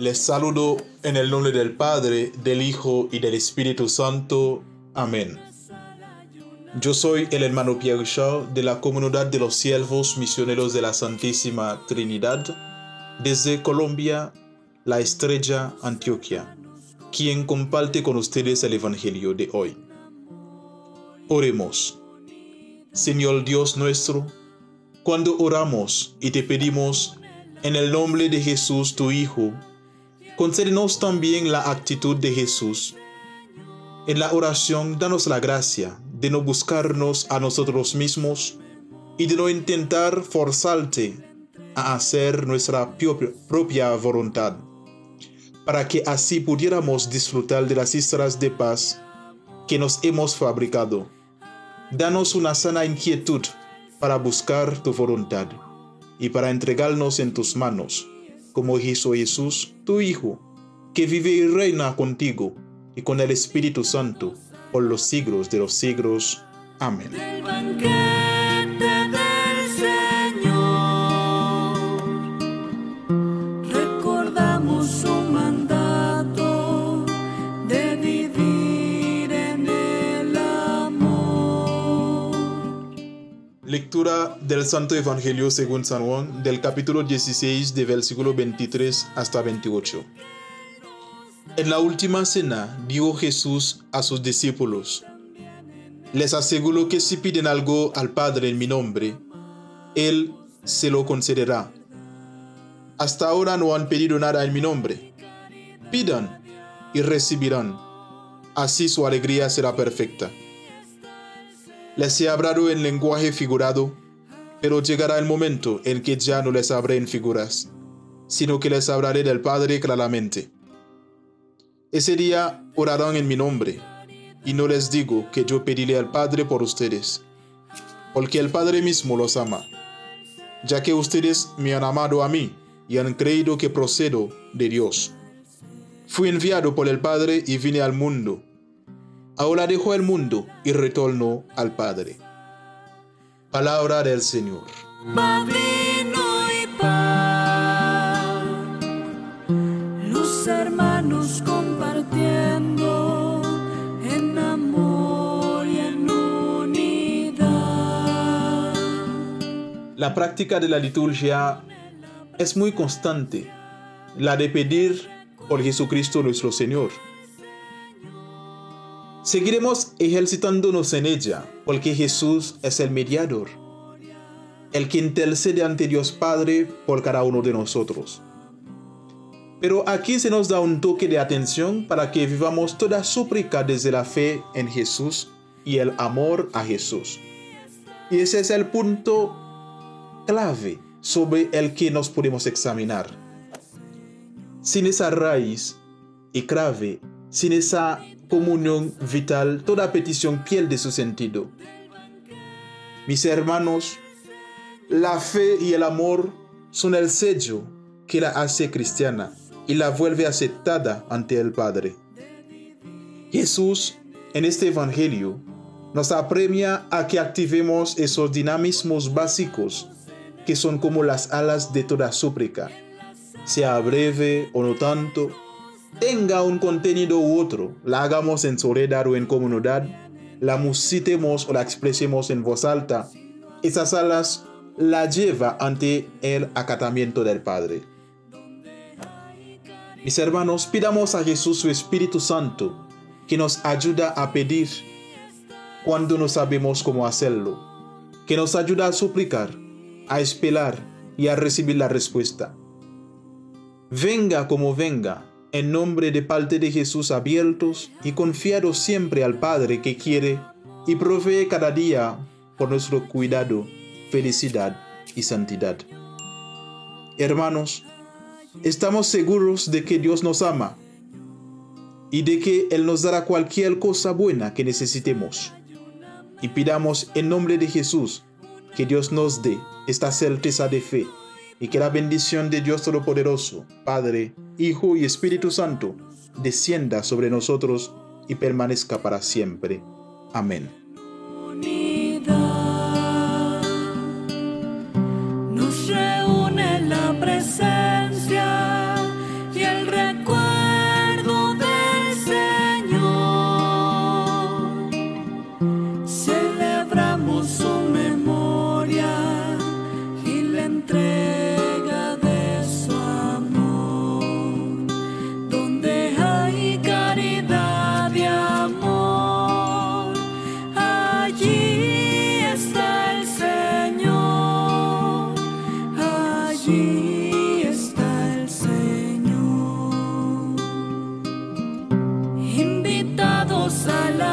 Les saludo en el nombre del Padre, del Hijo y del Espíritu Santo. Amén. Yo soy el hermano Pierre Richard de la Comunidad de los Siervos Misioneros de la Santísima Trinidad, desde Colombia, la Estrella, Antioquia, quien comparte con ustedes el Evangelio de hoy. Oremos. Señor Dios nuestro, cuando oramos y te pedimos en el nombre de Jesús tu Hijo, concédenos también la actitud de Jesús. En la oración, danos la gracia de no buscarnos a nosotros mismos y de no intentar forzarte a hacer nuestra propia voluntad, para que así pudiéramos disfrutar de las historias de paz que nos hemos fabricado Danos una sana inquietud para buscar tu voluntad y para entregarnos en tus manos, como hizo Jesús, tu Hijo, que vive y reina contigo y con el Espíritu Santo por los siglos de los siglos. Amén. Del Santo Evangelio según San Juan del capítulo 16 de versículo 23 hasta 28. En la última cena dijo Jesús a sus discípulos, Les aseguro que si piden algo al Padre en mi nombre, Él se lo concederá. Hasta ahora no han pedido nada en mi nombre. Pidan y recibirán. Así su alegría será perfecta. Les he hablado en lenguaje figurado, pero llegará el momento en que ya no les habré en figuras, sino que les hablaré del Padre claramente. Ese día orarán en mi nombre, y no les digo que yo pediré al Padre por ustedes, porque el Padre mismo los ama, ya que ustedes me han amado a mí y han creído que procedo de Dios. Fui enviado por el Padre y vine al mundo ahora dejó el mundo y retornó al Padre. Palabra del Señor. los hermanos compartiendo en amor y en unidad. La práctica de la liturgia es muy constante, la de pedir por Jesucristo nuestro Señor Seguiremos ejercitándonos en ella, porque Jesús es el mediador, el que intercede ante Dios Padre por cada uno de nosotros. Pero aquí se nos da un toque de atención para que vivamos toda súplica desde la fe en Jesús y el amor a Jesús. Y ese es el punto clave sobre el que nos podemos examinar. Sin esa raíz y clave, sin esa comunión vital, toda petición pierde su sentido. Mis hermanos, la fe y el amor son el sello que la hace cristiana y la vuelve aceptada ante el Padre. Jesús, en este Evangelio, nos apremia a que activemos esos dinamismos básicos que son como las alas de toda súplica, sea breve o no tanto, tenga un contenido u otro, la hagamos en soledad o en comunidad, la musitemos o la expresemos en voz alta, esas alas la lleva ante el acatamiento del Padre. Mis hermanos, pidamos a Jesús su Espíritu Santo, que nos ayuda a pedir cuando no sabemos cómo hacerlo, que nos ayuda a suplicar, a esperar y a recibir la respuesta. Venga como venga, en nombre de parte de Jesús abiertos y confiados siempre al Padre que quiere y provee cada día por nuestro cuidado, felicidad y santidad. Hermanos, estamos seguros de que Dios nos ama y de que Él nos dará cualquier cosa buena que necesitemos. Y pidamos en nombre de Jesús que Dios nos dé esta certeza de fe y que la bendición de Dios Todopoderoso, Padre, Hijo y Espíritu Santo, descienda sobre nosotros y permanezca para siempre. Amén. a la